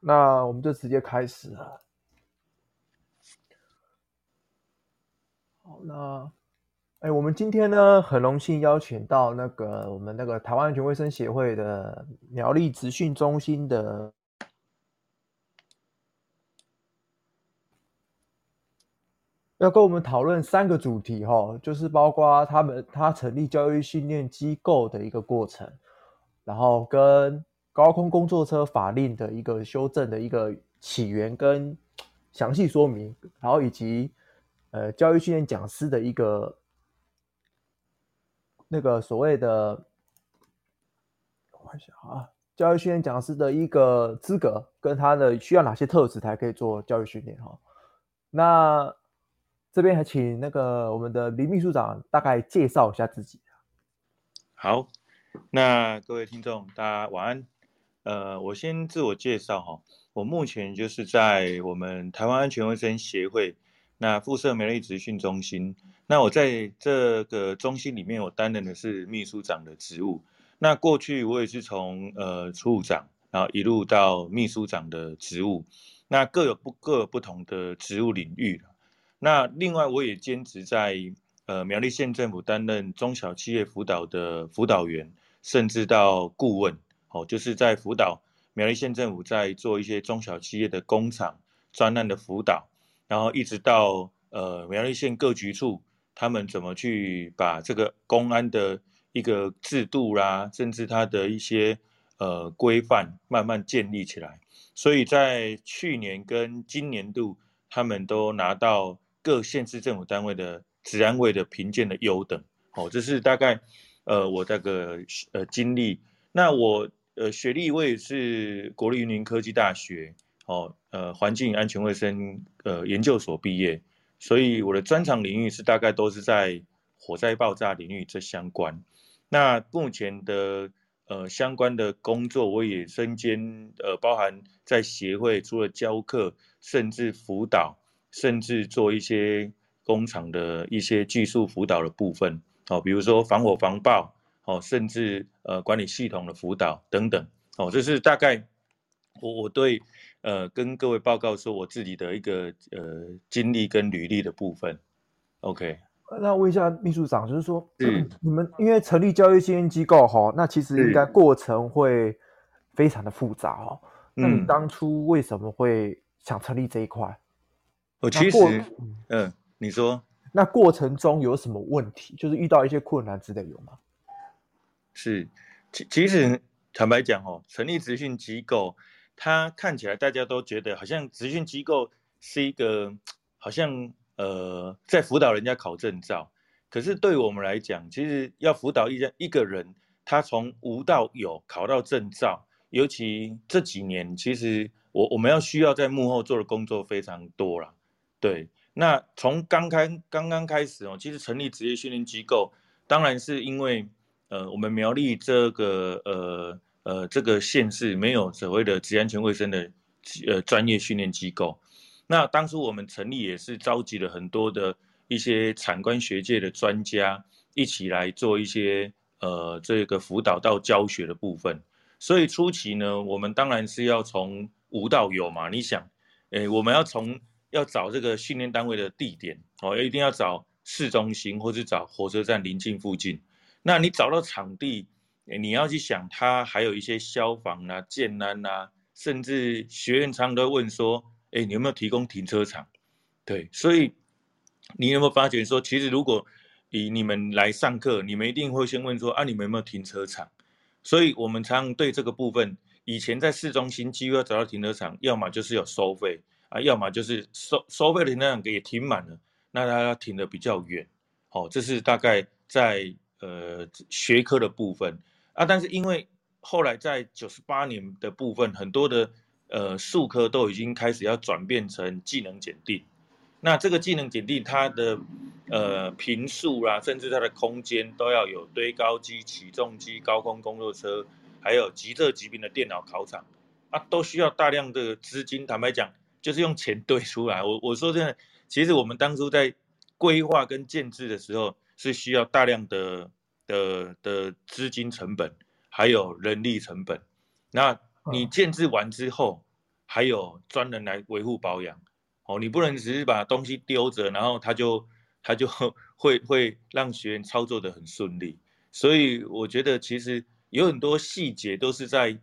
那我们就直接开始了。好，那，哎，我们今天呢，很荣幸邀请到那个我们那个台湾安全卫生协会的苗栗职训中心的，要跟我们讨论三个主题哈，就是包括他们他成立教育训练机构的一个过程，然后跟。高空工作车法令的一个修正的一个起源跟 详细说明，然后以及呃教育训练讲师的一个 那个所谓的，我想啊，教育训练讲师的一个资格跟他的需要哪些特质才可以做教育训练哈。那这边还请那个我们的林秘书长大概介绍一下自己。好，那各位听众大家晚安。呃，我先自我介绍哈，我目前就是在我们台湾安全卫生协会那附设苗栗职训中心，那我在这个中心里面，我担任的是秘书长的职务。那过去我也是从呃处长，然后一路到秘书长的职务，那各有不各有不同的职务领域。那另外我也兼职在呃苗栗县政府担任中小企业辅导的辅导员，甚至到顾问。哦，就是在辅导苗栗县政府在做一些中小企业的工厂专案的辅导，然后一直到呃苗栗县各局处，他们怎么去把这个公安的一个制度啦，甚至它的一些呃规范慢慢建立起来。所以在去年跟今年度，他们都拿到各县市政府单位的治安卫的评鉴的优等。哦，这是大概呃我这个呃经历。那我。呃，学历我也是国立云林科技大学哦，呃，环境安全卫生呃研究所毕业，所以我的专长领域是大概都是在火灾爆炸领域这相关。那目前的呃相关的工作，我也身兼呃包含在协会除了教课，甚至辅导，甚至做一些工厂的一些技术辅导的部分，哦，比如说防火防爆。哦，甚至呃管理系统的辅导等等，哦，这是大概我我对呃跟各位报告说我自己的一个呃经历跟履历的部分。OK，那问一下秘书长，就是说，嗯，你们因为成立教育训练机构哈，那其实应该过程会非常的复杂哦。那你当初为什么会想成立这一块？我其实，嗯，你说，那过程中有什么问题？就是遇到一些困难之类有吗？是，其其实坦白讲哦，成立职训机构，它看起来大家都觉得好像职训机构是一个好像呃在辅导人家考证照，可是对我们来讲，其实要辅导一一个人，他从无到有考到证照，尤其这几年，其实我我们要需要在幕后做的工作非常多了。对，那从刚开刚刚开始哦，其实成立职业训练机构，当然是因为。呃，我们苗栗这个呃呃这个县市没有所谓的职业安全卫生的呃专业训练机构。那当初我们成立也是召集了很多的一些产官学界的专家一起来做一些呃这个辅导到教学的部分。所以初期呢，我们当然是要从无到有嘛。你想，诶，我们要从要找这个训练单位的地点哦，一定要找市中心或是找火车站临近附近。那你找到场地，你要去想，它还有一些消防啊、建安啊，甚至学员常常都问说，哎，你有没有提供停车场？对，所以你有没有发觉说，其实如果以你们来上课，你们一定会先问说，啊，你们有没有停车场？所以我们常常对这个部分，以前在市中心几乎要找到停车场，要么就是有收费啊，要么就是收收费的停车场也停满了，那它停得比较远。好，这是大概在。呃，学科的部分啊，但是因为后来在九十八年的部分，很多的呃术科都已经开始要转变成技能检定。那这个技能检定，它的呃频数啦，甚至它的空间都要有堆高机、起重机、高空工作车，还有即测即评的电脑考场啊，都需要大量的资金。坦白讲，就是用钱堆出来。我我说真的，其实我们当初在规划跟建制的时候。是需要大量的的的资金成本，还有人力成本。那你建制完之后，还有专人来维护保养。哦，你不能只是把东西丢着，然后他就他就会会让学员操作的很顺利。所以我觉得其实有很多细节都是在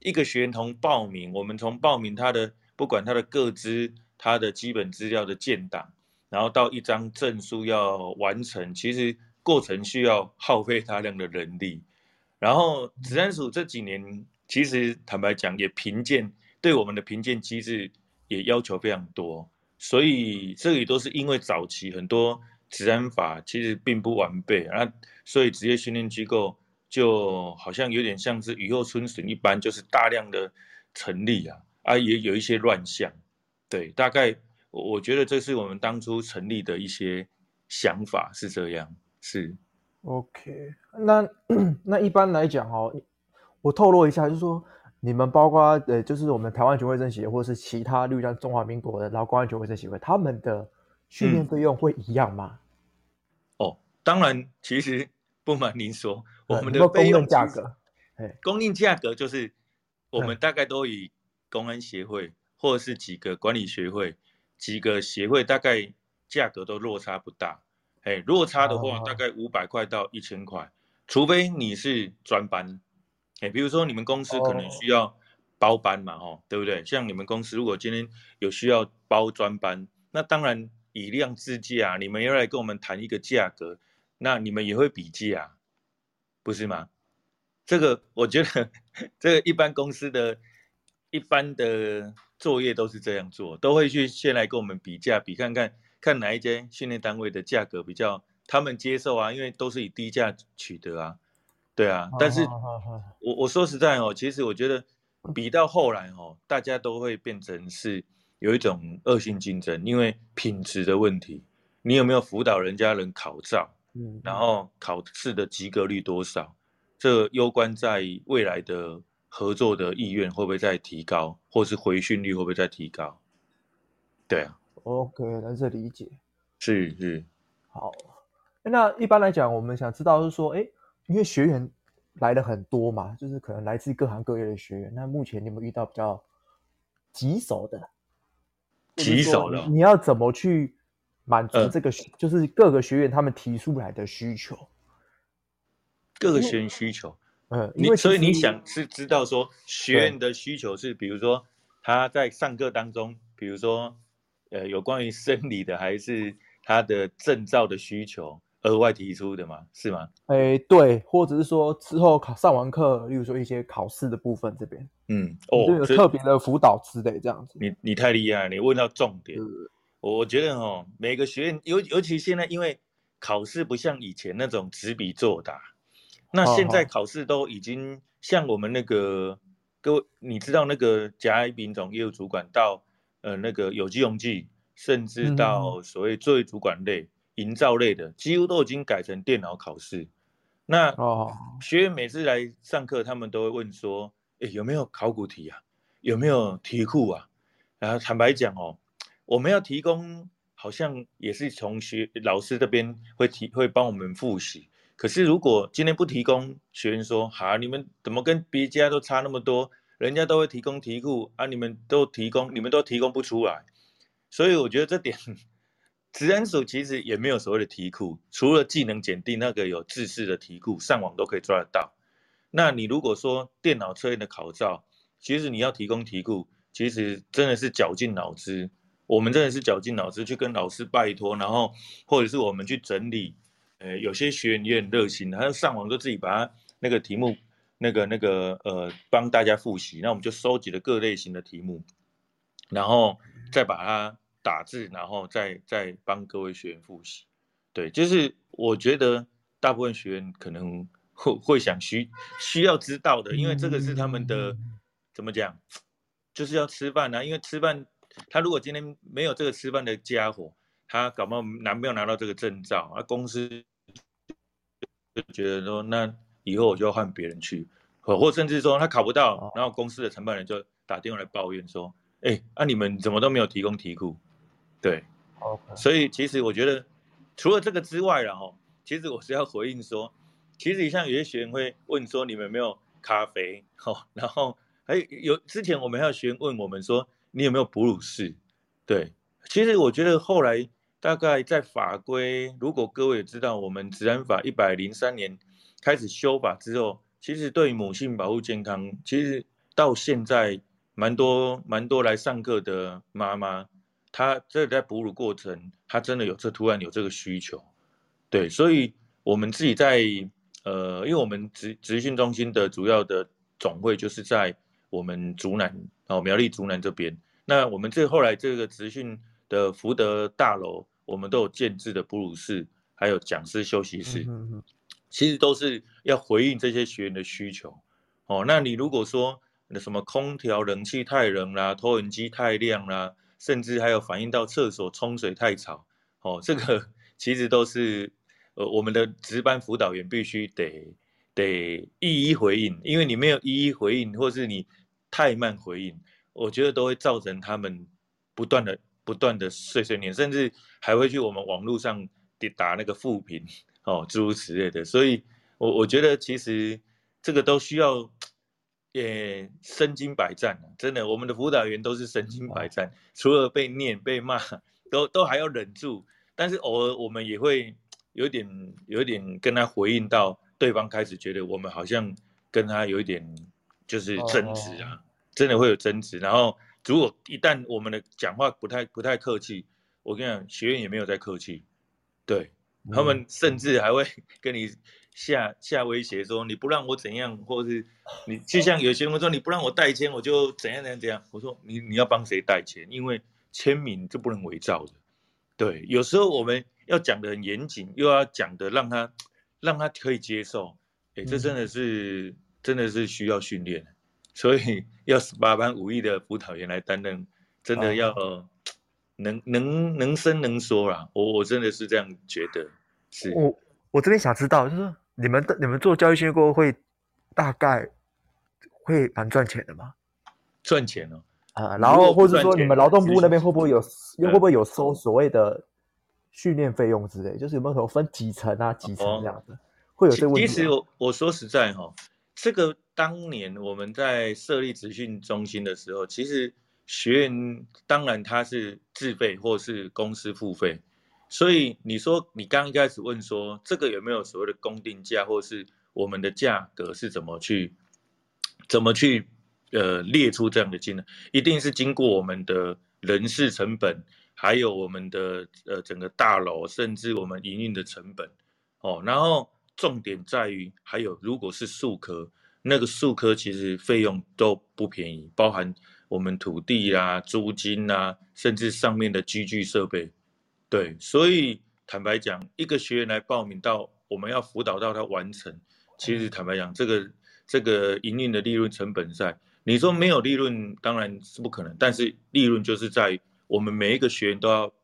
一个学员从报名，我们从报名他的不管他的个资、他的基本资料的建档，然后到一张证书要完成，其实过程需要耗费大量的人力。然后职安署这几年其实坦白讲也评鉴，对我们的评鉴机制。也要求非常多，所以这里都是因为早期很多职安法其实并不完备啊，所以职业训练机构就好像有点像是雨后春笋一般，就是大量的成立啊，啊也有一些乱象，对，大概我我觉得这是我们当初成立的一些想法是这样，是。OK，那那一般来讲哦，我透露一下，就是说。你们包括呃，就是我们台湾球卫生协会，或者是其他，例如像中华民国的劳工安全卫生协会，他们的训练费用会一样吗？嗯、哦，当然，其实不瞒您说，我们的费用价格，供应价格就是我们大概都以公安协会或者是几个管理学会、几个协会，大概价格都落差不大。哎，落差的话，大概五百块到一千块，除非你是专班。哎，比如说你们公司可能需要包班嘛，吼、oh.，对不对？像你们公司如果今天有需要包专班，那当然以量制价，你们要来跟我们谈一个价格，那你们也会比价，不是吗？这个我觉得，这个一般公司的一般的作业都是这样做，都会去先来跟我们比价，比看看看哪一间训练单位的价格比较他们接受啊，因为都是以低价取得啊。对啊，但是我我说实在哦，其实我觉得比到后来哦，大家都会变成是有一种恶性竞争，因为品质的问题，你有没有辅导人家人考照，嗯，然后考试的及格率多少，这攸关在未来的合作的意愿会不会再提高，或是回讯率会不会再提高？对啊，OK，那是理解，是是，好，那一般来讲，我们想知道是说，哎。因为学员来了很多嘛，就是可能来自各行各业的学员。那目前你有没有遇到比较棘手的？棘手的，你要怎么去满足这个？呃、就是各个学员他们提出来的需求。各个学员需求，嗯，因为所以你想是知道说学员的需求是，比如说他在上课当中，比如说呃有关于生理的，还是他的证照的需求？额外提出的吗？是吗？哎、欸，对，或者是说之后考上完课，例如说一些考试的部分这边，嗯，哦，有特别的辅导之类这样子。你你太厉害，你问到重点。我觉得哦，每个学院尤尤其现在，因为考试不像以前那种纸笔作答，那现在考试都已经像我们那个各位，你知道那个甲乙丙种业务主管到呃那个有机溶剂，甚至到所谓作业主管类。嗯营造类的几乎都已经改成电脑考试。那学员每次来上课，他们都会问说：“诶，有没有考古题啊？有没有题库啊？”然后坦白讲哦，我们要提供，好像也是从学老师这边会提，会帮我们复习。可是如果今天不提供，学员说：“好，你们怎么跟别家都差那么多？人家都会提供题库啊，你们都提供，你们都提供不出来。”所以我觉得这点。职安署其实也没有所谓的题库，除了技能检定那个有制式的题库，上网都可以抓得到。那你如果说电脑测验的考照，其实你要提供题库，其实真的是绞尽脑汁。我们真的是绞尽脑汁去跟老师拜托，然后或者是我们去整理。呃，有些学员也很热心，他上网就自己把他那个题目，那个那个呃帮大家复习。那我们就收集了各类型的题目，然后再把它。打字，然后再再帮各位学员复习。对，就是我觉得大部分学员可能会会想需需要知道的，因为这个是他们的怎么讲，就是要吃饭啊。因为吃饭，他如果今天没有这个吃饭的家伙，他搞不好拿没有拿到这个证照，啊，公司就觉得说，那以后我就要换别人去，或或甚至说他考不到，然后公司的承办人就打电话来抱怨说，哎，啊你们怎么都没有提供题库？对，okay. 所以其实我觉得，除了这个之外，然后其实我是要回应说，其实像有些学员会问说，你们有没有咖啡？哦，然后还有之前我们还有学员问我们说，你有没有哺乳室？对，其实我觉得后来大概在法规，如果各位知道，我们职安法一百零三年开始修法之后，其实对母性保护健康，其实到现在蛮多蛮多来上课的妈妈，她这在哺乳过程，她真的有这突然有这个需求，对，所以我们自己在呃，因为我们职职训中心的主要的总会就是在我们竹南哦，苗栗竹南这边。那我们这后来这个职训的福德大楼，我们都有建置的哺乳室，还有讲师休息室，其实都是要回应这些学员的需求。哦，那你如果说那什么空调冷气太冷啦，投影机太亮啦，甚至还有反映到厕所冲水太吵，哦，这个 其实都是呃我们的值班辅导员必须得得一一回应，因为你没有一一回应，或是你太慢回应。我觉得都会造成他们不断的、不断的碎碎念，甚至还会去我们网络上打那个负评哦，诸如此类的。所以，我我觉得其实这个都需要，也，身经百战。真的，我们的辅导员都是身经百战，除了被念、被骂，都都还要忍住。但是偶尔我们也会有点、有一点跟他回应到，对方开始觉得我们好像跟他有一点就是争执啊。真的会有争执，然后如果一旦我们的讲话不太不太客气，我跟你讲，学员也没有在客气，对，他们甚至还会跟你下下威胁说，你不让我怎样，或者是你就像有些人说你不让我代签，我就怎样怎样怎样。我说你你要帮谁代签？因为签名就不能伪造的，对，有时候我们要讲的很严谨，又要讲的让他让他可以接受，哎，这真的是真的是需要训练。所以 要十八般武艺的辅导员来担任，真的要 能、哦、能能伸能说啦。我我真的是这样觉得。是我我这边想知道，就是你们的你们做教育训练过后会大概会蛮赚钱的吗？赚钱哦。啊，然后或者说你们劳动部那边会不会有又会不会有收所谓的训练费用之类？就是有没有什么分几层啊几层这样子？哦、会有这个问题？其实我我说实在哈。这个当年我们在设立职训中心的时候，其实学员当然他是自费或是公司付费，所以你说你刚一开始问说这个有没有所谓的公定价，或是我们的价格是怎么去怎么去呃列出这样的金额，一定是经过我们的人事成本，还有我们的呃整个大楼，甚至我们营运的成本哦，然后。重点在于，还有如果是数科，那个数科其实费用都不便宜，包含我们土地啊、租金啊，甚至上面的居具设备。对，所以坦白讲，一个学员来报名到我们要辅导到他完成，其实坦白讲，这个这个营运的利润成本在，你说没有利润当然是不可能，但是利润就是在我们每一个学员都要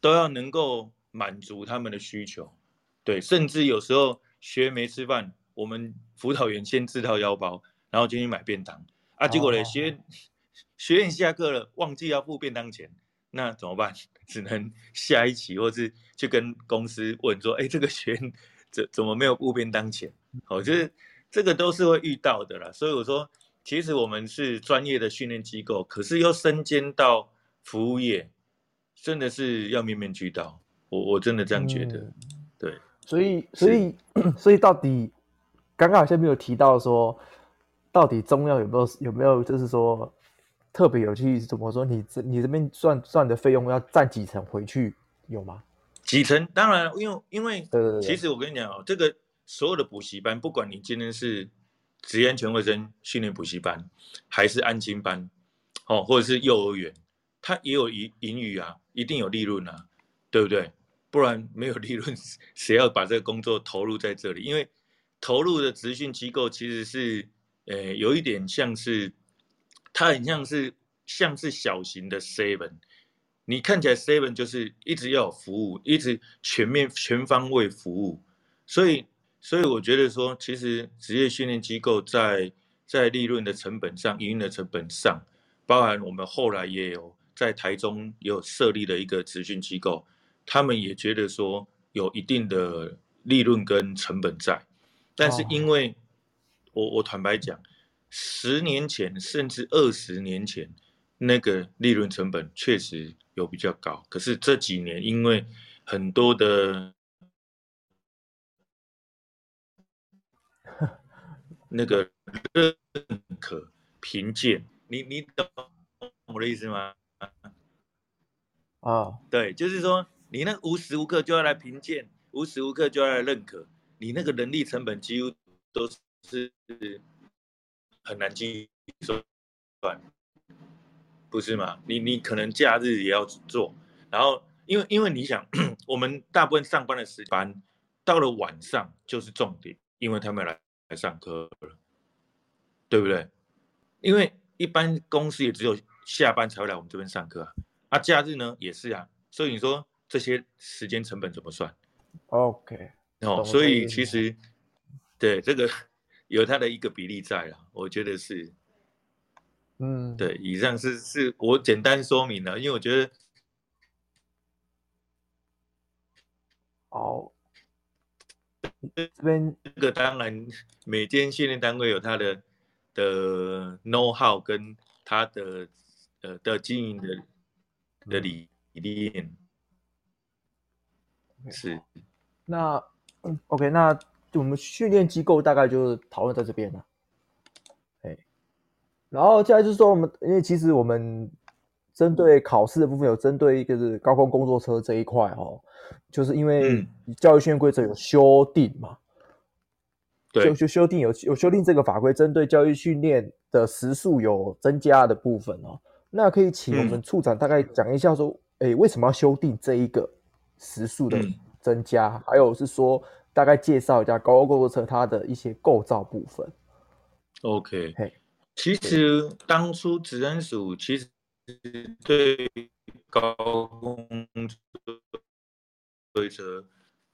都要能够满足他们的需求，对，甚至有时候。学员没吃饭，我们辅导员先自掏腰包，然后进去买便当啊。结果呢，学院学院下课了，忘记要付便当钱，那怎么办？只能下一期，或是去跟公司问说：“哎，这个学院怎怎么没有付便当钱？”哦，就是这个都是会遇到的啦。所以我说，其实我们是专业的训练机构，可是又身兼到服务业，真的是要面面俱到。我我真的这样觉得，嗯、对。所以，所以，所以，到底刚刚好像没有提到说，到底中药有没有有没有，就是说特别有去怎么说？你这你这边算算的费用要占几成回去有吗？几成？当然，因为因为对对对，其实我跟你讲哦，这个所有的补习班，不管你今天是职业安全卫生训练补习班，还是安心班，哦，或者是幼儿园，它也有盈盈余啊，一定有利润啊，对不对？不然没有利润，谁要把这个工作投入在这里？因为投入的职训机构其实是，呃，有一点像是，它很像是像是小型的 seven，你看起来 seven 就是一直要有服务，一直全面全方位服务，所以所以我觉得说，其实职业训练机构在在利润的成本上，营运的成本上，包含我们后来也有在台中也有设立了一个职训机构。他们也觉得说有一定的利润跟成本在，但是因为我我坦白讲，十年前甚至二十年前，那个利润成本确实有比较高。可是这几年因为很多的 那个认可评鉴，你你懂我的意思吗？啊，对，就是说你那无时无刻就要来评鉴，无时无刻就要来认可，你那个人力成本几乎都是很难计算，不是吗？你你可能假日也要做，然后因为因为你想，我们大部分上班的时间到了晚上就是重点，因为他们来来上课了，对不对？因为一般公司也只有下班才会来我们这边上课啊。啊，假日呢也是啊，所以你说这些时间成本怎么算？OK，哦，所以其实对这个 有它的一个比例在了，我觉得是，嗯，对，以上是是我简单说明了，因为我觉得，哦，这边这个当然每间训练单位有它的的 know how 跟它的呃的经营的。的理念是，那嗯，OK，那我们训练机构大概就是讨论在这边了。哎，然后接下来就是说，我们因为其实我们针对考试的部分有针对一个是高空工作车这一块哦，就是因为教育训练规则有修订嘛，对，就就修订有有修订这个法规，针对教育训练的时数有增加的部分哦。那可以请我们处长大概讲一下，说，哎、为什么要修订这一个时数的增加？嗯、还有是说，大概介绍一下高空工作车它的一些构造部分。OK，嘿，其实当初职安署其实对高空规则，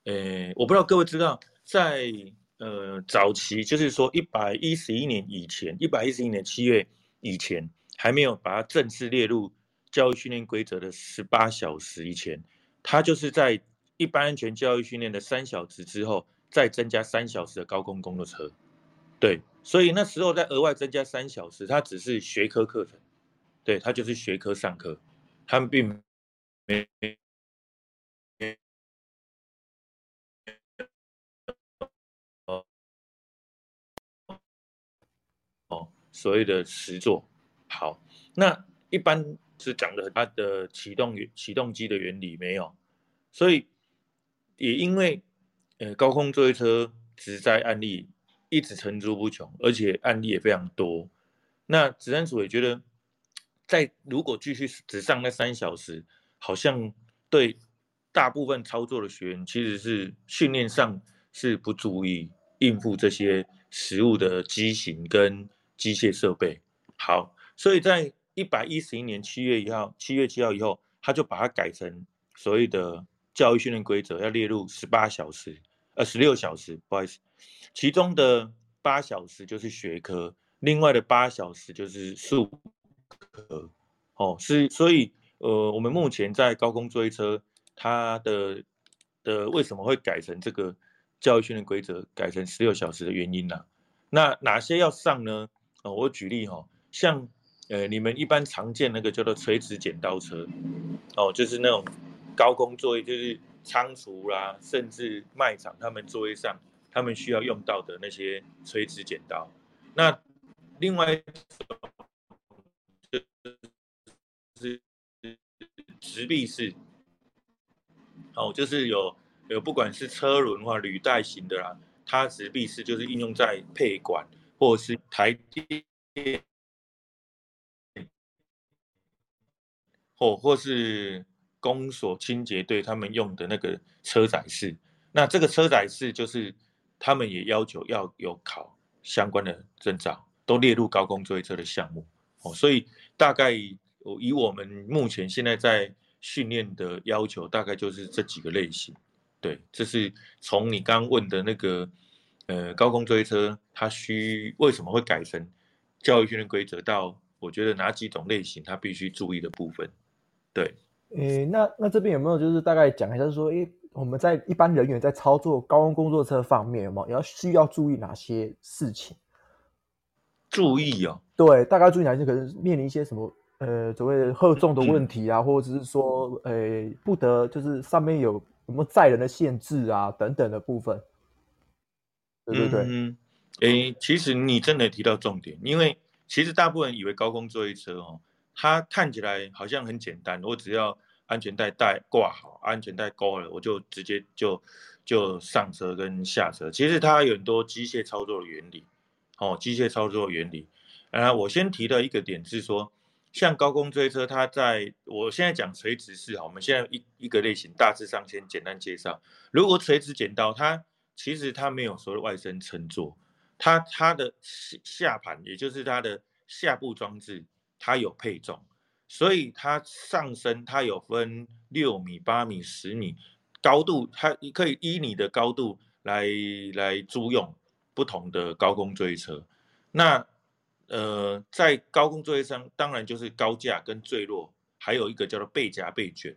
诶、欸，我不知道各位知道，在呃早期，就是说一百一十一年以前，一百一十一年七月以前。还没有把它正式列入教育训练规则的十八小时以前，它就是在一般安全教育训练的三小时之后，再增加三小时的高空工作车。对，所以那时候再额外增加三小时，它只是学科课程，对，它就是学科上课，他们并没哦所谓的实作。好，那一般是讲的它的启动启动机的原理没有，所以也因为呃高空作业车职灾案例一直层出不穷，而且案例也非常多。那职安署也觉得，在如果继续只上那三小时，好像对大部分操作的学员其实是训练上是不足以应付这些实物的机型跟机械设备。好。所以在一百一十一年七月一号、七月七号以后，他就把它改成所谓的教育训练规则，要列入十八小时，呃，十六小时，不好意思，其中的八小时就是学科，另外的八小时就是术科。哦，是，所以，呃，我们目前在高空作业车，它的的为什么会改成这个教育训练规则，改成十六小时的原因呢、那哪些要上呢？我举例哈、哦，像。呃，你们一般常见那个叫做垂直剪刀车，哦，就是那种高空作业，就是仓储啦，甚至卖场他们作业上，他们需要用到的那些垂直剪刀。那另外一种就是直臂式，哦，就是有有不管是车轮或履带型的啦，它直臂式就是应用在配管或是台电。或或是公所清洁队他们用的那个车载式，那这个车载式就是他们也要求要有考相关的证照，都列入高空作业车的项目哦。所以大概以我们目前现在在训练的要求，大概就是这几个类型。对，这是从你刚问的那个呃高空作业车，它需为什么会改成教育训练规则，到我觉得哪几种类型它必须注意的部分。对，诶，那那这边有没有就是大概讲一下，就是说，诶，我们在一般人员在操作高空工作车方面，有没有要需要注意哪些事情？注意哦。对，大概注意哪些？可能面临一些什么呃所谓的荷重的问题啊，嗯、或者是说呃不得就是上面有什么载人的限制啊等等的部分。对对对。嗯，诶，其实你真的提到重点，因为其实大部分人以为高空作业车哦，它看起来好像很简单，我只要安全带带挂好，安全带勾了，我就直接就就上车跟下车。其实它有很多机械操作的原理，哦，机械操作原理。啊，我先提的一个点是说，像高空追车，它在我现在讲垂直式哈，我们现在一一个类型大致上先简单介绍。如果垂直剪刀，它其实它没有所谓外伸撑座，它它的下下盘，也就是它的下部装置，它有配重，所以它上升它有分六米、八米、十米高度，它可以依你的高度来来租用不同的高空追车。那呃，在高空作业上，当然就是高架跟坠落，还有一个叫做背夹背卷。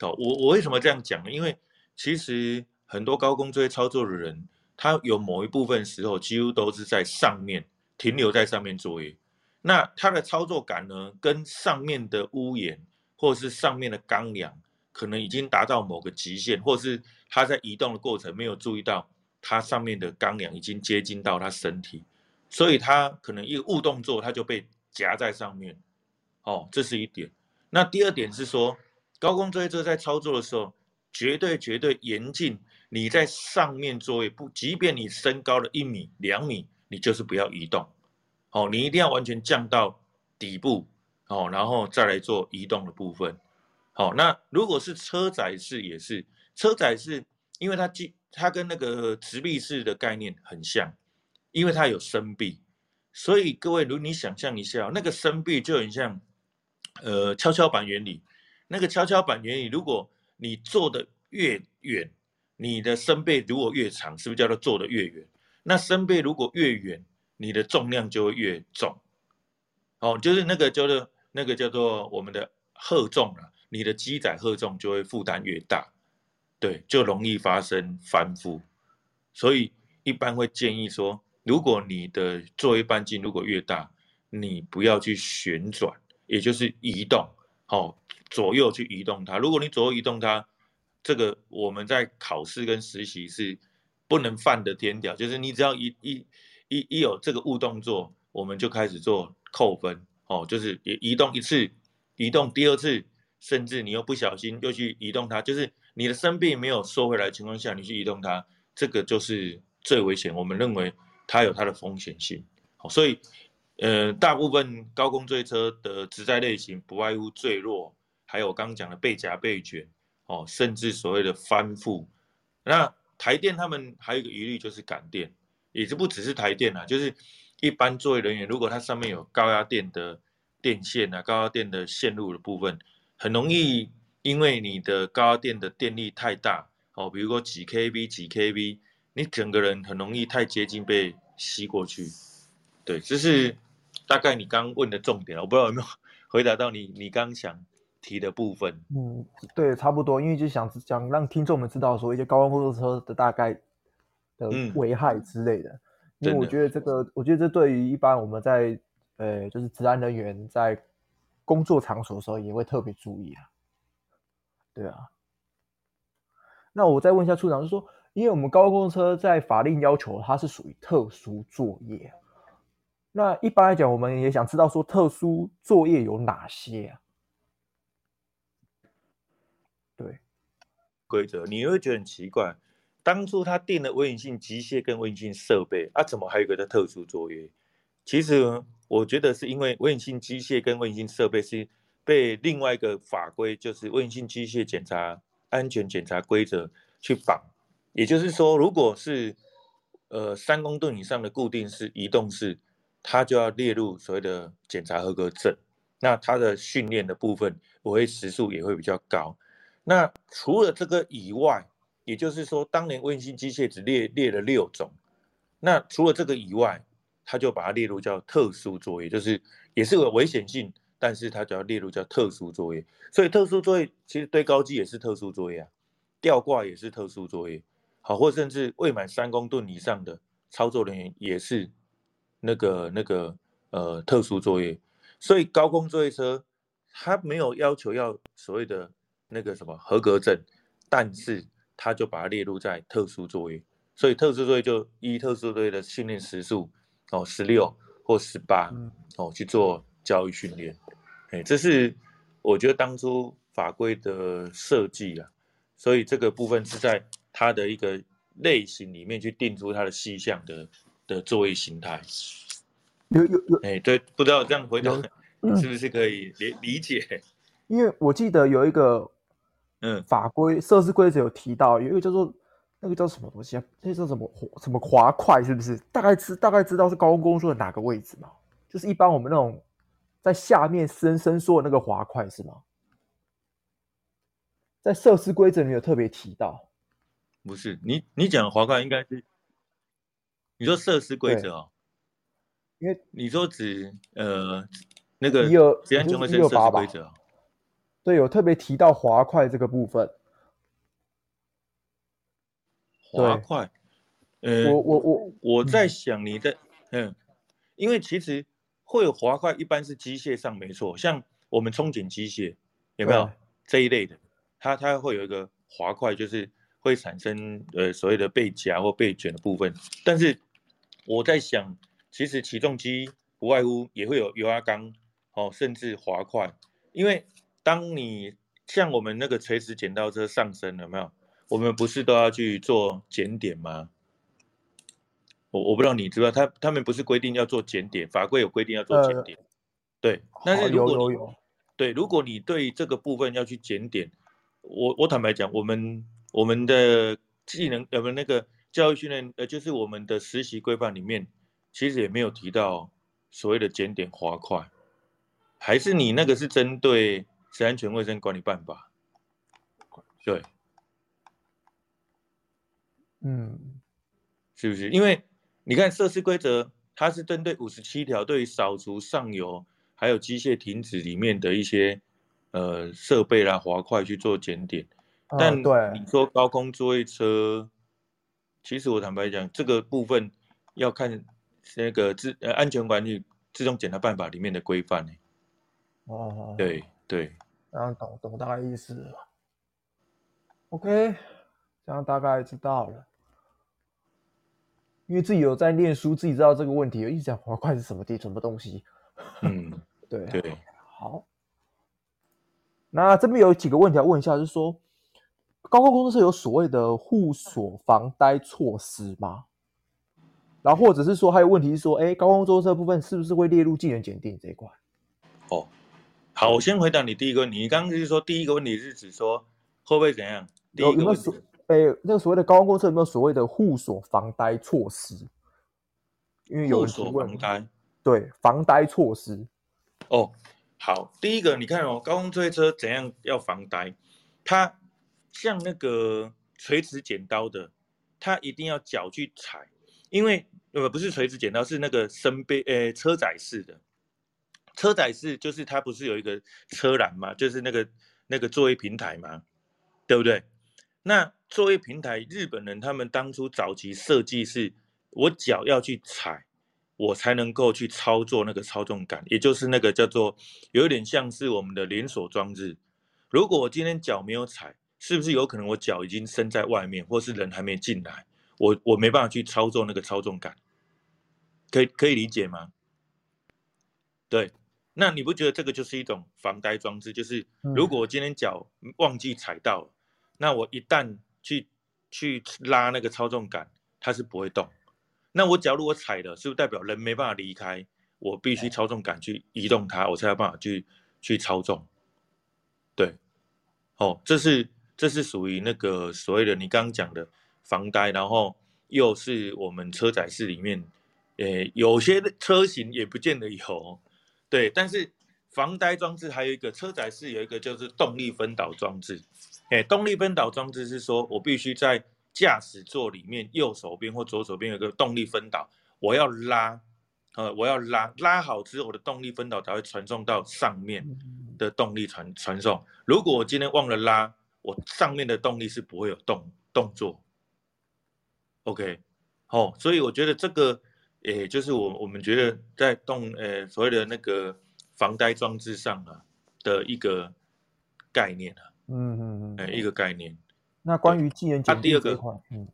哦，我我为什么这样讲呢？因为其实很多高空作业操作的人，他有某一部分时候几乎都是在上面停留在上面作业。那它的操作感呢，跟上面的屋檐或者是上面的钢梁，可能已经达到某个极限，或是他在移动的过程没有注意到，它上面的钢梁已经接近到他身体。所以它可能一个误动作，它就被夹在上面，哦，这是一点。那第二点是说，高空作业车在操作的时候，绝对绝对严禁你在上面作业，不，即便你升高了一米两米，你就是不要移动，哦，你一定要完全降到底部，哦，然后再来做移动的部分，好，那如果是车载式也是，车载式，因为它既它跟那个直臂式的概念很像。因为它有升臂，所以各位，如你想象一下，那个升臂就很像，呃，跷跷板原理。那个跷跷板原理，如果你做的越远，你的升臂如果越长，是不是叫做做的越远？那升臂如果越远，你的重量就会越重。哦，就是那个叫做那个叫做我们的荷重了，你的机载荷重就会负担越大，对，就容易发生翻覆。所以一般会建议说。如果你的作业半径如果越大，你不要去旋转，也就是移动，哦，左右去移动它。如果你左右移动它，这个我们在考试跟实习是不能犯的天条，就是你只要一一一一有这个误动作，我们就开始做扣分，哦，就是移移动一次，移动第二次，甚至你又不小心又去移动它，就是你的身臂没有收回来的情况下，你去移动它，这个就是最危险。我们认为。它有它的风险性，所以，呃，大部分高空坠车的职载类型不外乎坠落，还有刚刚讲的背夹背卷，哦，甚至所谓的翻覆。那台电他们还有一个疑虑就是感电，也就不只是台电啊，就是一般作业人员，如果它上面有高压电的电线啊，高压电的线路的部分，很容易因为你的高压电的电力太大，哦，比如说几 kV 几 kV。你整个人很容易太接近被吸过去，对，这是大概你刚问的重点，我不知道有没有回答到你你刚想提的部分。嗯，对，差不多，因为就想想让听众们知道说一些高空工作车的大概的危害之类的，嗯、因为我觉得这个，我觉得这对于一般我们在呃就是治安人员在工作场所的时候也会特别注意啊。对啊，那我再问一下处长，就是说。因为我们高空车在法令要求，它是属于特殊作业。那一般来讲，我们也想知道说，特殊作业有哪些啊？对，规则你会觉得很奇怪，当初他定了危险性机械跟危险性设备，啊，怎么还有一个叫特殊作业？其实我觉得是因为危险性机械跟危险性设备是被另外一个法规，就是危险性机械检查安全检查规则去绑。也就是说，如果是呃三公吨以上的固定式、移动式，它就要列入所谓的检查合格证。那它的训练的部分，我会时数也会比较高。那除了这个以外，也就是说，当年卫星机械只列列了六种。那除了这个以外，它就把它列入叫特殊作业，就是也是有危险性，但是它就要列入叫特殊作业。所以特殊作业其实堆高机也是特殊作业啊，吊挂也是特殊作业。好，或甚至未满三公吨以上的操作人员也是那个那个呃特殊作业，所以高空作业车它没有要求要所谓的那个什么合格证，但是它就把它列入在特殊作业，所以特殊作业就依特殊作业的训练时数哦十六或十八哦去做教育训练，哎，这是我觉得当初法规的设计啊，所以这个部分是在它的一个类型里面去定出它的细项的的作业形态。有有有，哎，对，不知道这样回答是不是可以理理解？因为我记得有一个，嗯，法规设施规则有提到，有一个叫做那个叫什么东西啊？那叫什么什么滑块？是不是？大概知大概知道是高空工作的哪个位置吗？就是一般我们那种在下面伸伸缩的那个滑块是吗？在设施规则里面有特别提到。不是，你你讲的滑块应该是你说设施规则哦。因为你说指呃那个职业安全卫生设施规则，对，有特别提到滑块这个部分。滑块，呃，我我我我在想你的嗯，因为其实会有滑块，一般是机械上没错，像我们冲剪机械有没有这一类的，它它会有一个滑块，就是会产生呃所谓的被夹或被卷的部分，但是我在想。其实起重机不外乎也会有油压缸，哦，甚至滑块。因为当你像我们那个垂直剪刀车上升了没有？我们不是都要去做检点吗？我我不知道你知道，他他们不是规定要做检点，法规有规定要做检点。呃、对，但是如果有对，如果你对这个部分要去检点，我我坦白讲，我们我们的技能呃不那个教育训练呃就是我们的实习规范里面。其实也没有提到所谓的检点滑块，还是你那个是针对职安全卫生管理办法？对，嗯，是不是？因为你看设施规则，它是针对五十七条，对于扫除上游还有机械停止里面的一些呃设备啦滑块去做检点，但对你说高空作业车，其实我坦白讲，这个部分要看。那个自呃安全管理自动检查办法里面的规范呢？哦，对对，这样懂懂大概意思了。OK，这样大概知道了。因为自己有在念书，自己知道这个问题，一直讲滑块是什么地什么东西。嗯，对对，好。那这边有几个问题要问一下，就是说，高空工作室有所谓的护锁防呆措施吗？然后或者是说，还有问题是说，哎，高空作车部分是不是会列入技能检定这一块？哦，好，我先回答你第一个问题。你刚刚就是说第一个问题是指说会不会怎样？有有没有所，哎，那个所谓的高空车有没有所谓的护锁防呆措施？因为有人问防呆，对，防呆措施。哦，好，第一个你看哦，高空作车怎样要防呆？它像那个垂直剪刀的，它一定要脚去踩。因为呃不是垂直剪刀，是那个身背呃车载式的，车载式就是它不是有一个车栏嘛，就是那个那个座位平台嘛，对不对？那作业平台日本人他们当初早期设计是，我脚要去踩，我才能够去操作那个操纵杆，也就是那个叫做有点像是我们的连锁装置。如果我今天脚没有踩，是不是有可能我脚已经伸在外面，或是人还没进来？我我没办法去操作那个操纵杆，可以可以理解吗？对，那你不觉得这个就是一种防呆装置？就是如果我今天脚忘记踩到了，那我一旦去去拉那个操纵杆，它是不会动。那我脚如果踩了，是不是代表人没办法离开？我必须操纵杆去移动它，我才有办法去去操纵。对，哦，这是这是属于那个所谓的你刚刚讲的。防呆，然后又是我们车载式里面，诶，有些车型也不见得有，对。但是防呆装置还有一个车载式有一个就是动力分导装置，诶，动力分导装置是说我必须在驾驶座里面右手边或左手边有个动力分导，我要拉，呃，我要拉，拉好之后我的动力分导才会传送到上面的动力传传送。如果我今天忘了拉，我上面的动力是不会有动动作。OK，好，所以我觉得这个也就是我我们觉得在动呃所谓的那个防呆装置上啊的一个概念啊，嗯嗯嗯，一个概念。那关于技能检定、啊、第二个，嗯，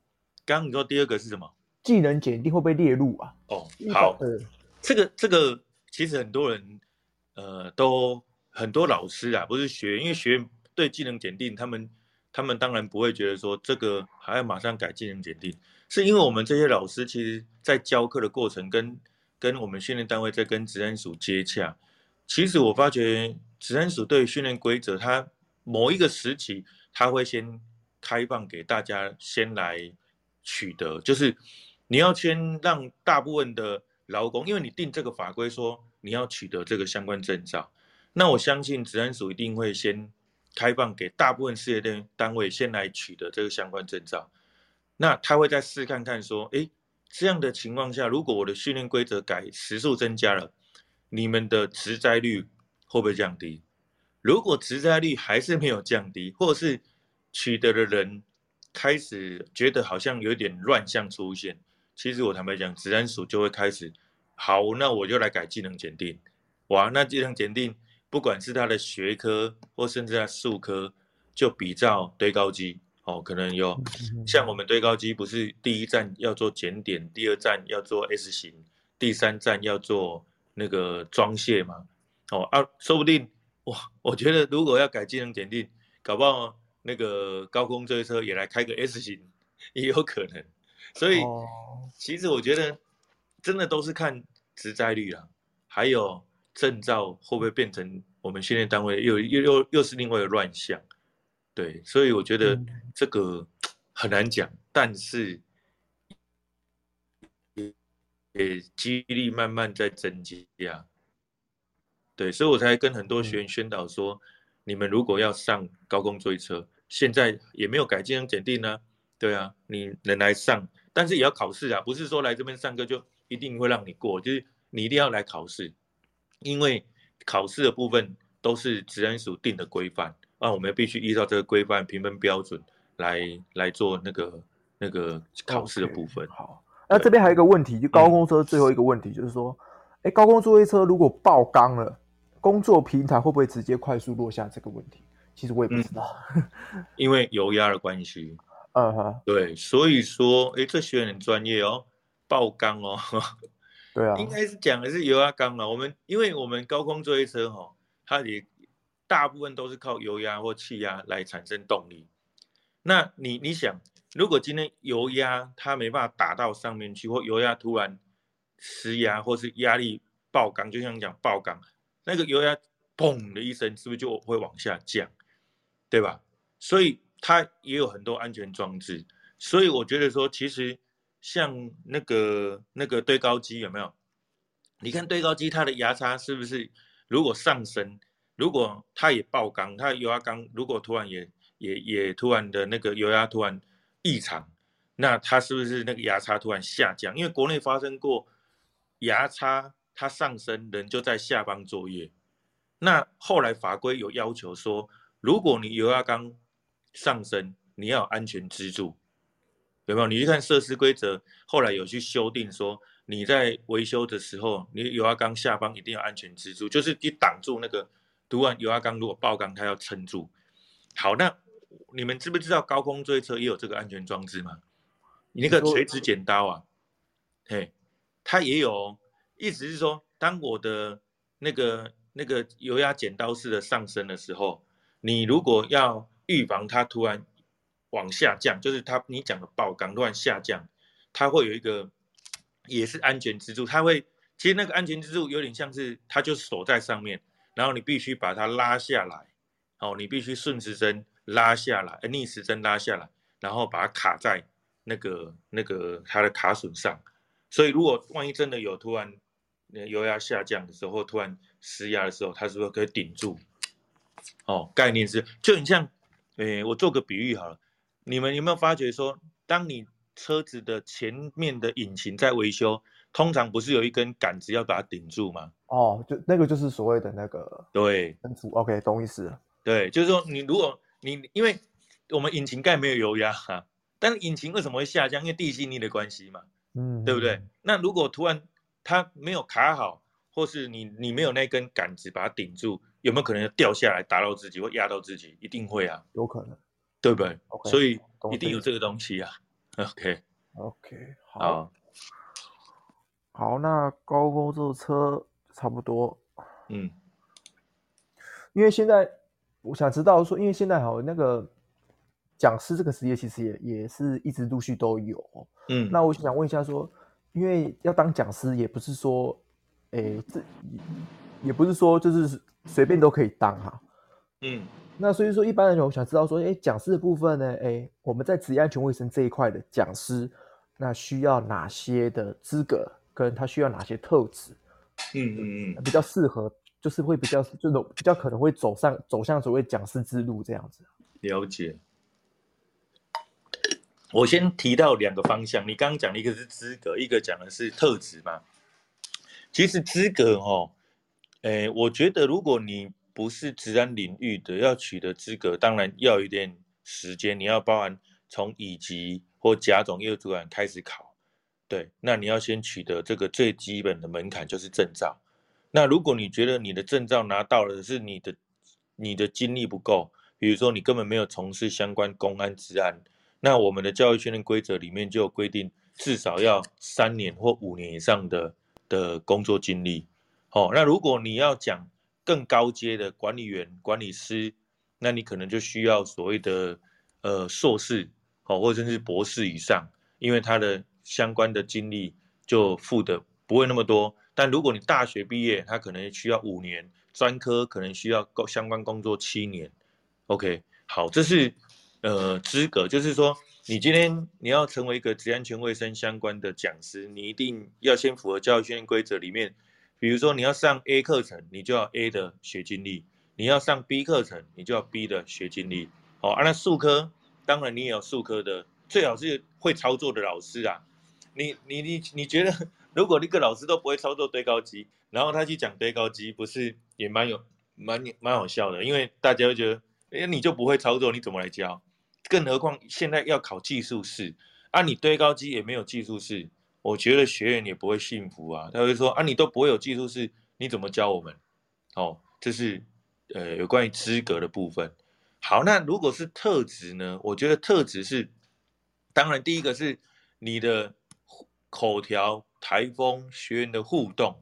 刚刚你说第二个是什么？技能检定会不会列入啊？哦，好，呃，这个这个其实很多人呃都很多老师啊，不是学员，因为学员对技能检定他们。他们当然不会觉得说这个还要马上改技能检定，是因为我们这些老师其实，在教课的过程跟跟我们训练单位在跟职安署接洽。其实我发觉职安署对训练规则，它某一个时期，它会先开放给大家先来取得，就是你要先让大部分的劳工，因为你定这个法规说你要取得这个相关证照，那我相信职安署一定会先。开放给大部分事业单单位先来取得这个相关证照，那他会再试看看说，诶，这样的情况下，如果我的训练规则改时数增加了，你们的持灾率会不会降低？如果持灾率还是没有降低，或者是取得的人开始觉得好像有点乱象出现，其实我坦白讲，职安署就会开始，好，那我就来改技能检定，哇，那技能检定。不管是他的学科或甚至他术科，就比照堆高机哦，可能有像我们堆高机，不是第一站要做检点，第二站要做 S 型，第三站要做那个装卸嘛，哦啊，说不定哇，我觉得如果要改技能检定，搞不好那个高空追车也来开个 S 型也有可能，所以其实我觉得真的都是看职灾率啊，还有。证照会不会变成我们训练单位又又又又是另外一个乱象？对，所以我觉得这个很难讲，但是也几率慢慢在增加。对，所以我才跟很多学员宣导说，你们如果要上高空追车，现在也没有改技能检定呢，对啊，你能来上，但是也要考试啊，不是说来这边上课就一定会让你过，就是你一定要来考试。因为考试的部分都是职安署定的规范，那我们必须依照这个规范评分标准来来做那个那个考试的部分。Okay, 好，那这边还有一个问题，就高空车最后一个问题，就是说，哎、嗯，高空作业车如果爆缸了，工作平台会不会直接快速落下？这个问题，其实我也不知道，嗯、因为油压的关系。嗯哼，对，所以说，哎，这学员很专业哦，爆缸哦。对啊，应该是讲的是油压缸了。我们因为我们高空作业车哈，它也大部分都是靠油压或气压来产生动力。那你你想，如果今天油压它没办法打到上面去，或油压突然失压，或是压力爆缸，就像讲爆缸，那个油压砰的一声，是不是就会往下降？对吧？所以它也有很多安全装置。所以我觉得说，其实。像那个那个堆高机有没有？你看堆高机它的牙差是不是？如果上升，如果它也爆缸，它油压缸如果突然也也也突然的那个油压突然异常，那它是不是那个牙差突然下降？因为国内发生过牙差它上升，人就在下方作业。那后来法规有要求说，如果你油压缸上升，你要有安全支柱。有没有？你去看设施规则，后来有去修订说，你在维修的时候，你油压缸下方一定要安全支柱，就是你挡住那个，读完油压缸如果爆缸，它要撑住。好，那你们知不知道高空追车也有这个安全装置吗？你那个垂直剪刀啊，嘿，它也有，意思是说，当我的那个那个油压剪刀式的上升的时候，你如果要预防它突然。往下降，就是它你讲的爆缸突然下降，它会有一个也是安全支柱，它会其实那个安全支柱有点像是它就锁在上面，然后你必须把它拉下来，哦，你必须顺时针拉下来，逆时针拉下来，然后把它卡在那个那个它的卡榫上，所以如果万一真的有突然油压下降的时候，突然失压的时候，它是不是可以顶住？哦，概念是就很像，诶，我做个比喻好了。你们有没有发觉说，当你车子的前面的引擎在维修，通常不是有一根杆子要把它顶住吗？哦，就那个就是所谓的那个对，撑住。OK，懂意思了。对，就是说你如果你因为我们引擎盖没有油压哈，但是引擎为什么会下降？因为地心力的关系嘛。嗯，对不对？那如果突然它没有卡好，或是你你没有那根杆子把它顶住，有没有可能要掉下来打到自己或压到自己？一定会啊，有可能，对不对？Okay, 所以一定有这个东西啊。OK OK，好，好，那高工作车差不多，嗯，因为现在我想知道说，因为现在好那个。讲师这个职业其实也也是一直陆续都有，嗯，那我想问一下说，因为要当讲师也不是说，诶，这也不是说就是随便都可以当哈，嗯，那所以说一般人我想知道说，诶，讲师的部分呢，诶，我们在职业安全卫生这一块的讲师，那需要哪些的资格，跟他需要哪些特质，嗯嗯嗯，比较适合，就是会比较这种比较可能会走上走向所谓讲师之路这样子，了解。我先提到两个方向，你刚刚讲的一个是资格，一个讲的是特质嘛。其实资格哦，诶，我觉得如果你不是职安领域的，要取得资格，当然要有一点时间，你要包含从乙级或甲种业务主管开始考，对，那你要先取得这个最基本的门槛就是证照。那如果你觉得你的证照拿到了，是你的你的经历不够，比如说你根本没有从事相关公安治安。那我们的教育训练规则里面就有规定，至少要三年或五年以上的的工作经历。好，那如果你要讲更高阶的管理员、管理师，那你可能就需要所谓的呃硕士，好，或者是博士以上，因为他的相关的经历就付的不会那么多。但如果你大学毕业，他可能需要五年，专科可能需要相关工作七年。OK，好，这是。呃，资格就是说，你今天你要成为一个职安全卫生相关的讲师，你一定要先符合教育训练规则里面。比如说，你要上 A 课程，你就要 A 的学经历；你要上 B 课程，你就要 B 的学经历。好，啊，那数科，当然你也有数科的，最好是会操作的老师啊。你你你你觉得，如果一个老师都不会操作堆高机，然后他去讲堆高机，不是也蛮有蛮蛮好笑的？因为大家会觉得，哎，你就不会操作，你怎么来教？更何况现在要考技术士，啊，你堆高机也没有技术士，我觉得学员也不会信服啊。他会说啊，你都不会有技术士，你怎么教我们？哦，这是呃有关于资格的部分。好，那如果是特质呢？我觉得特质是，当然第一个是你的口条、台风、学员的互动，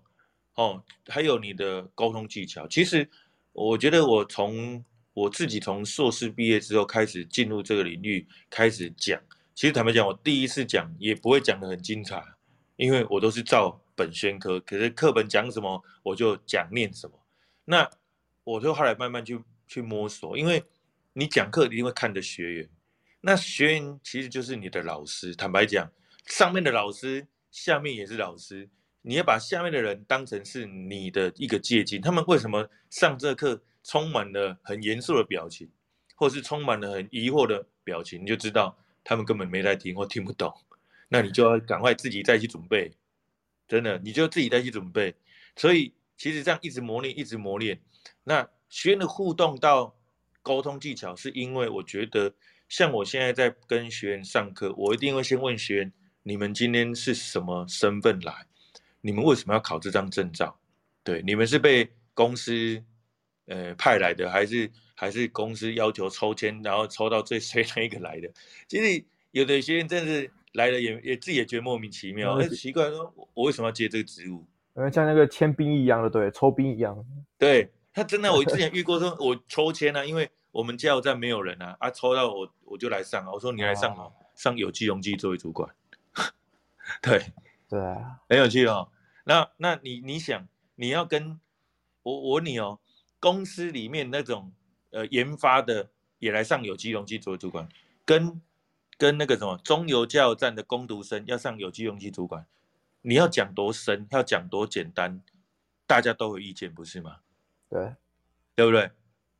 哦，还有你的沟通技巧。其实我觉得我从我自己从硕士毕业之后开始进入这个领域，开始讲。其实坦白讲，我第一次讲也不会讲得很精彩，因为我都是照本宣科。可是课本讲什么，我就讲念什么。那我就后来慢慢去去摸索，因为你讲课一定会看着学员，那学员其实就是你的老师。坦白讲，上面的老师，下面也是老师，你要把下面的人当成是你的一个借镜。他们为什么上这课？充满了很严肃的表情，或是充满了很疑惑的表情，你就知道他们根本没在听或听不懂。那你就要赶快自己再去准备，真的，你就自己再去准备。所以其实这样一直磨练，一直磨练。那学员的互动到沟通技巧，是因为我觉得，像我现在在跟学员上课，我一定会先问学员：你们今天是什么身份来？你们为什么要考这张证照？对，你们是被公司。呃，派来的还是还是公司要求抽签，然后抽到最衰那一个来的。其实有的学员真的是来了也也自己也觉得莫名其妙，很、嗯、奇怪，说我为什么要接这个职务？嗯，像那个签兵一样的，对，抽兵一样。对，他真的，我之前遇过，说我抽签啊，因为我们加油站没有人啊，啊，抽到我我就来上啊。我说你来上哦，上有机溶剂作为主管。对对啊，很有趣哦。那那你你想你要跟我我问你哦。公司里面那种呃研发的也来上有机溶剂作为主管，跟跟那个什么中油加油站的工读生要上有机溶剂主管，你要讲多深，要讲多简单，大家都有意见，不是吗？对，对不对？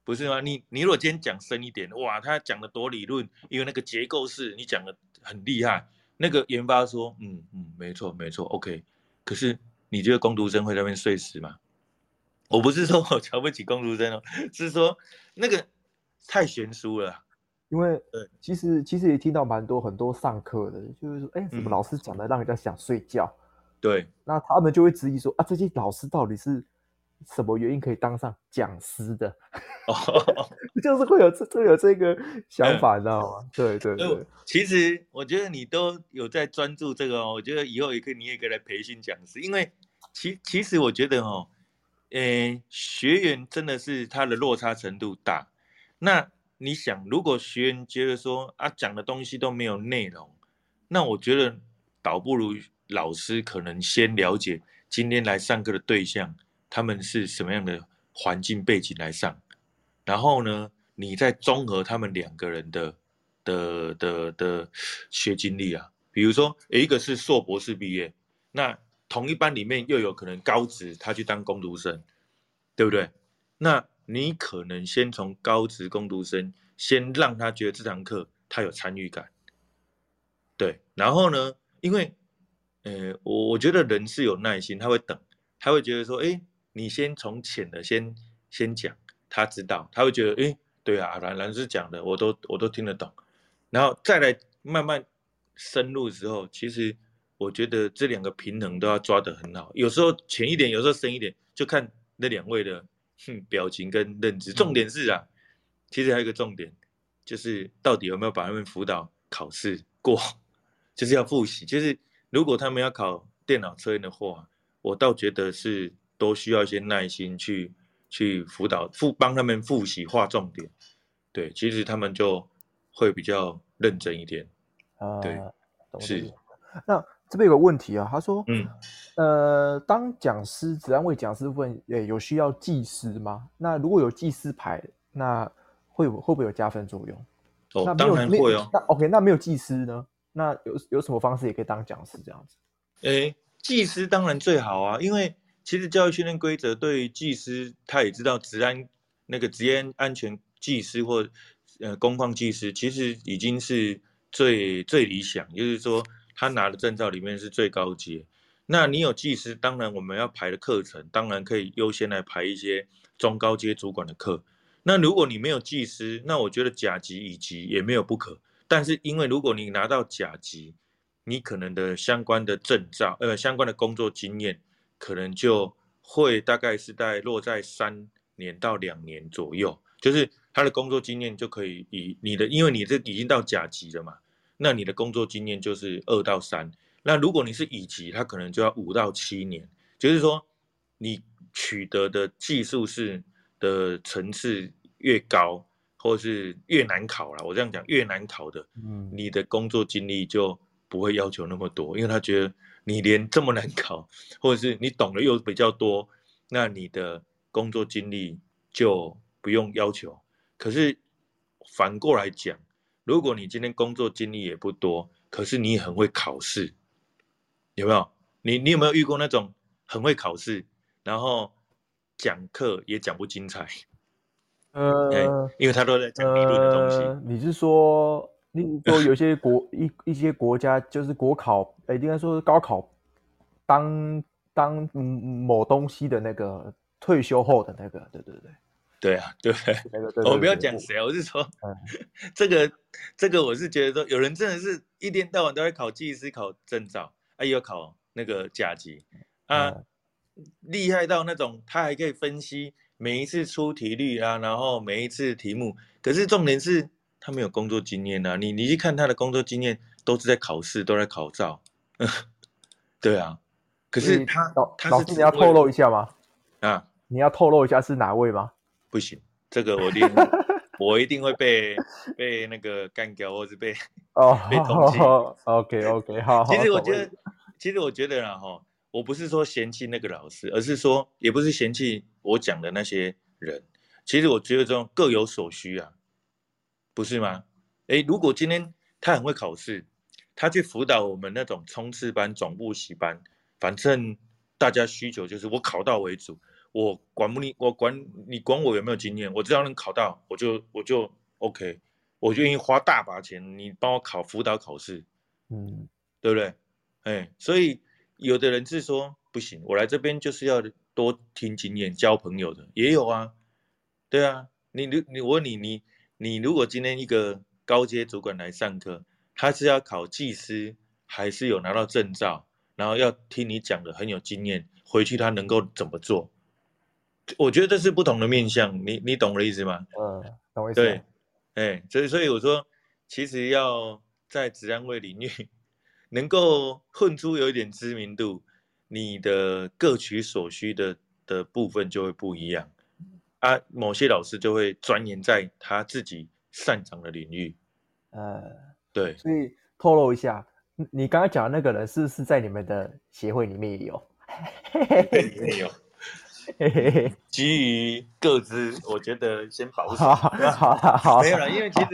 不是吗？你你如果今天讲深一点，哇，他讲的多理论，因为那个结构式你讲的很厉害，那个研发说，嗯嗯，没错没错，OK，可是你觉得工读生会在那边睡死吗？我不是说我瞧不起工读生哦，是说那个太悬殊了，因为其实其实也听到蛮多很多上课的，就是说，哎，怎么老师讲的让人家想睡觉。嗯、对，那他们就会质疑说，啊，这些老师到底是什么原因可以当上讲师的？哦，就是会有这会有这个想法，你知道吗？对对对。其实我觉得你都有在专注这个哦，我觉得以后也可以，你也可以来培训讲师，因为其其实我觉得哦，诶，学员真的是他的落差程度大，那。你想，如果学员觉得说啊，讲的东西都没有内容，那我觉得倒不如老师可能先了解今天来上课的对象，他们是什么样的环境背景来上，然后呢，你再综合他们两个人的的的的学经历啊，比如说一个是硕博士毕业，那同一班里面又有可能高职他去当工读生，对不对？那你可能先从高职工读生，先让他觉得这堂课他有参与感，对，然后呢，因为，呃，我我觉得人是有耐心，他会等，他会觉得说，哎，你先从浅的先先讲，他知道，他会觉得，哎，对啊，蓝蓝是讲的我都我都听得懂，然后再来慢慢深入之后，其实我觉得这两个平衡都要抓得很好，有时候浅一点，有时候深一点，就看那两位的哼。表情跟认知，重点是啊，其实还有一个重点，就是到底有没有把他们辅导考试过，就是要复习。就是如果他们要考电脑测验的话，我倒觉得是都需要一些耐心去去辅导复帮他们复习划重点。对，其实他们就会比较认真一点。啊，对，是。那。这边有个问题啊，他说，嗯，呃，当讲师，只安慰讲师问，诶，有需要技师吗？那如果有技师牌，那会会不会有加分作用？哦，那当然会哦。那 OK，那没有技师呢？那有有什么方式也可以当讲师这样子？诶，技师当然最好啊，因为其实教育训练规则对于技师，他也知道职安那个职业安全技师或呃工况技师，其实已经是最最理想，就是说。他拿的证照里面是最高阶，那你有技师，当然我们要排的课程，当然可以优先来排一些中高阶主管的课。那如果你没有技师，那我觉得甲级、乙级也没有不可。但是因为如果你拿到甲级，你可能的相关的证照，呃，相关的工作经验，可能就会大概是在落在三年到两年左右，就是他的工作经验就可以以你的，因为你这已经到甲级了嘛。那你的工作经验就是二到三，那如果你是乙级，他可能就要五到七年，就是说你取得的技术是的层次越高，或是越难考了。我这样讲，越难考的，嗯，你的工作经历就不会要求那么多，因为他觉得你连这么难考，或者是你懂得又比较多，那你的工作经历就不用要求。可是反过来讲。如果你今天工作经历也不多，可是你很会考试，有没有？你你有没有遇过那种很会考试，然后讲课也讲不精彩？呃，因为他都在讲理论的东西。呃、你是说，你说有些国一一些国家就是国考，哎，应该说是高考当当某东西的那个退休后的那个，对对对。对啊，对，我不要讲谁，我是说，这个这个我是觉得说，有人真的是一天到晚都在考技师考证照，啊，也有考那个甲级，啊，厉害到那种他还可以分析每一次出题率啊，然后每一次题目，可是重点是他没有工作经验啊，你你去看他的工作经验，都是在考试，都在考照，对啊，可是他他是你要透露一下吗？啊，你要透露一下是哪位吗？不行，这个我一定，我一定会被被那个干掉，或是被哦被通缉。OK OK，好。其实我觉得，其实我觉得啦哈，我不是说嫌弃那个老师，而是说，也不是嫌弃我讲的那些人。其实我觉得这种各有所需啊，不是吗？诶，如果今天他很会考试，他去辅导我们那种冲刺班、总复习班，反正大家需求就是我考到为主。我管不你，我管你管我有没有经验，我只要能考到，我就我就 OK，我就愿意花大把钱，你帮我考辅导考试，嗯，对不对？哎，所以有的人是说不行，我来这边就是要多听经验、交朋友的，也有啊，对啊，你你你我问你，你你如果今天一个高阶主管来上课，他是要考技师，还是有拿到证照，然后要听你讲的很有经验，回去他能够怎么做？我觉得这是不同的面向，你你懂我的意思吗？嗯，懂我意思。对，哎，所以所以我说，其实要在职安卫领域能够混出有一点知名度，你的各取所需的的部分就会不一样。啊，某些老师就会钻研在他自己擅长的领域。呃，对。所以透露一下，你刚刚讲的那个人是不是在你们的协会里面也有？没有。基于各自，我觉得先保 守。好好，没有了，因为其实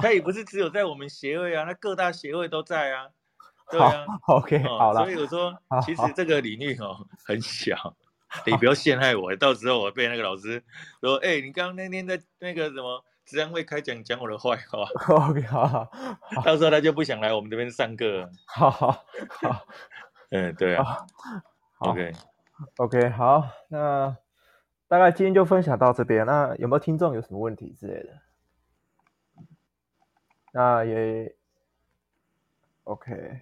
他也不是只有在我们协会啊，那各大协会都在啊。对啊，OK，好了。所以我说，其实这个领域哦很小，你不要陷害我，到时候我被那个老师说，哎，你刚刚那天在那个什么职安会开讲讲我的坏话。OK，好好，到时候他就不想来我们这边上课。好好好，嗯，对啊，OK。OK，好，那大概今天就分享到这边。那有没有听众有什么问题之类的？那也 OK，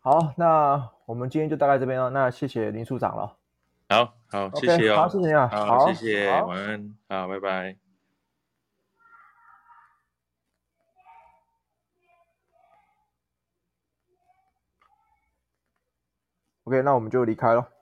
好，那我们今天就大概这边了。那谢谢林处长了。好好，okay, 谢谢哦。好，谢谢你啊。好，好谢谢，晚安。好，拜拜。OK，那我们就离开了。